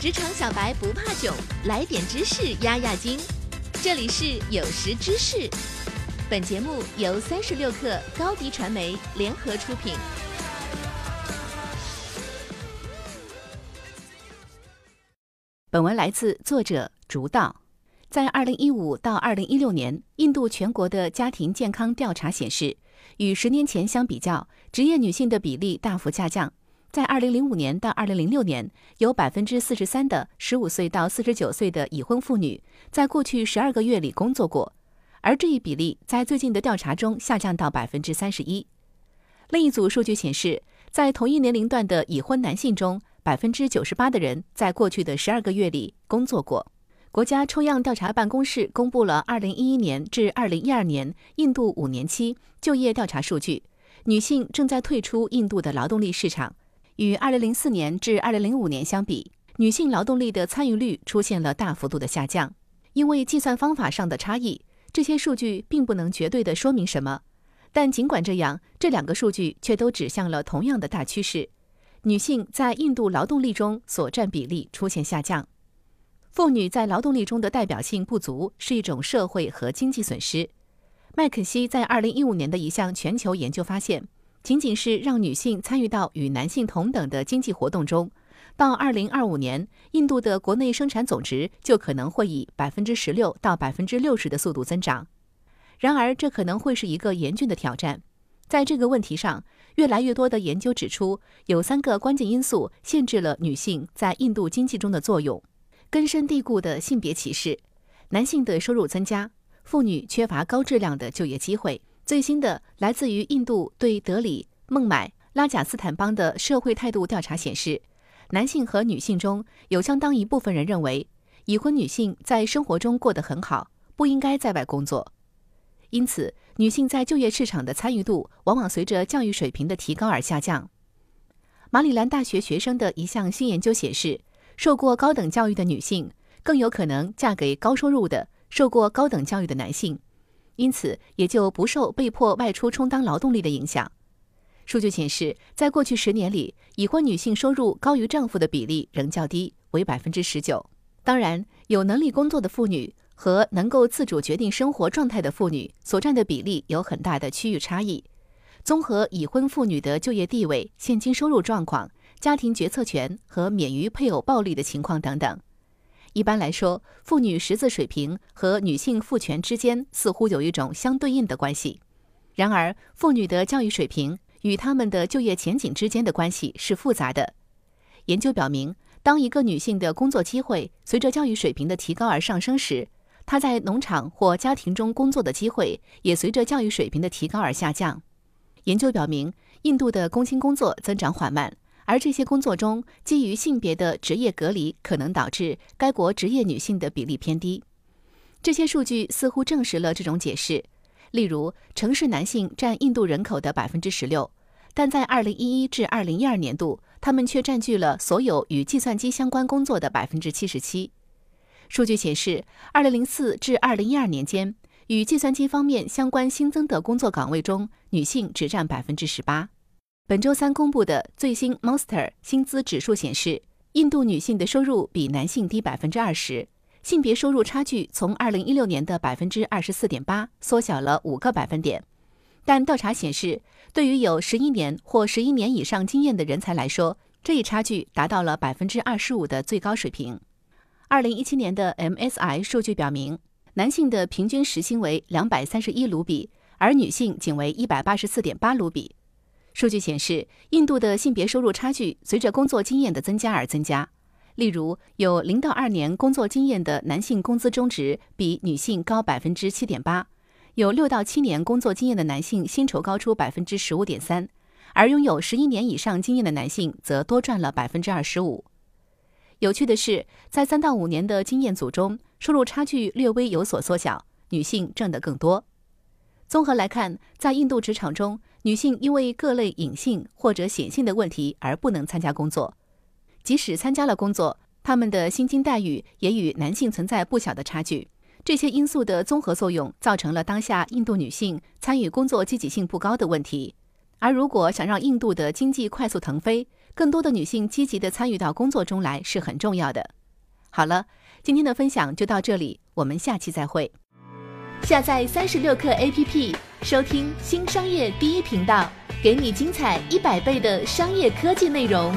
职场小白不怕囧，来点知识压压惊。这里是有识知识，本节目由三十六克高低传媒联合出品。本文来自作者竹道。在二零一五到二零一六年，印度全国的家庭健康调查显示，与十年前相比较，职业女性的比例大幅下降。在二零零五年到二零零六年，有百分之四十三的十五岁到四十九岁的已婚妇女在过去十二个月里工作过，而这一比例在最近的调查中下降到百分之三十一。另一组数据显示，在同一年龄段的已婚男性中，百分之九十八的人在过去的十二个月里工作过。国家抽样调查办公室公布了二零一一年至二零一二年印度五年期就业调查数据，女性正在退出印度的劳动力市场。与2004年至2005年相比，女性劳动力的参与率出现了大幅度的下降。因为计算方法上的差异，这些数据并不能绝对的说明什么。但尽管这样，这两个数据却都指向了同样的大趋势：女性在印度劳动力中所占比例出现下降。妇女在劳动力中的代表性不足是一种社会和经济损失。麦肯锡在2015年的一项全球研究发现。仅仅是让女性参与到与男性同等的经济活动中，到二零二五年，印度的国内生产总值就可能会以百分之十六到百分之六十的速度增长。然而，这可能会是一个严峻的挑战。在这个问题上，越来越多的研究指出，有三个关键因素限制了女性在印度经济中的作用：根深蒂固的性别歧视、男性的收入增加、妇女缺乏高质量的就业机会。最新的来自于印度对德里、孟买、拉贾斯坦邦的社会态度调查显示，男性和女性中有相当一部分人认为，已婚女性在生活中过得很好，不应该在外工作。因此，女性在就业市场的参与度往往随着教育水平的提高而下降。马里兰大学学生的一项新研究显示，受过高等教育的女性更有可能嫁给高收入的受过高等教育的男性。因此，也就不受被迫外出充当劳动力的影响。数据显示，在过去十年里，已婚女性收入高于丈夫的比例仍较低，为百分之十九。当然，有能力工作的妇女和能够自主决定生活状态的妇女所占的比例有很大的区域差异。综合已婚妇女的就业地位、现金收入状况、家庭决策权和免于配偶暴力的情况等等。一般来说，妇女识字水平和女性赋权之间似乎有一种相对应的关系。然而，妇女的教育水平与她们的就业前景之间的关系是复杂的。研究表明，当一个女性的工作机会随着教育水平的提高而上升时，她在农场或家庭中工作的机会也随着教育水平的提高而下降。研究表明，印度的工薪工作增长缓慢。而这些工作中，基于性别的职业隔离可能导致该国职业女性的比例偏低。这些数据似乎证实了这种解释。例如，城市男性占印度人口的百分之十六，但在二零一一至二零一二年度，他们却占据了所有与计算机相关工作的百分之七十七。数据显示，二零零四至二零一二年间，与计算机方面相关新增的工作岗位中，女性只占百分之十八。本周三公布的最新 Monster 薪资指数显示，印度女性的收入比男性低百分之二十，性别收入差距从二零一六年的百分之二十四点八缩小了五个百分点。但调查显示，对于有十一年或十一年以上经验的人才来说，这一差距达到了百分之二十五的最高水平。二零一七年的 MSI 数据表明，男性的平均时薪为两百三十一卢比，而女性仅为一百八十四点八卢比。数据显示，印度的性别收入差距随着工作经验的增加而增加。例如，有零到二年工作经验的男性工资中值比女性高百分之七点八；有六到七年工作经验的男性薪酬高出百分之十五点三，而拥有十一年以上经验的男性则多赚了百分之二十五。有趣的是，在三到五年的经验组中，收入差距略微有所缩小，女性挣得更多。综合来看，在印度职场中，女性因为各类隐性或者显性的问题而不能参加工作，即使参加了工作，她们的薪金待遇也与男性存在不小的差距。这些因素的综合作用造成了当下印度女性参与工作积极性不高的问题。而如果想让印度的经济快速腾飞，更多的女性积极的参与到工作中来是很重要的。好了，今天的分享就到这里，我们下期再会。下载三十六课 APP，收听新商业第一频道，给你精彩一百倍的商业科技内容。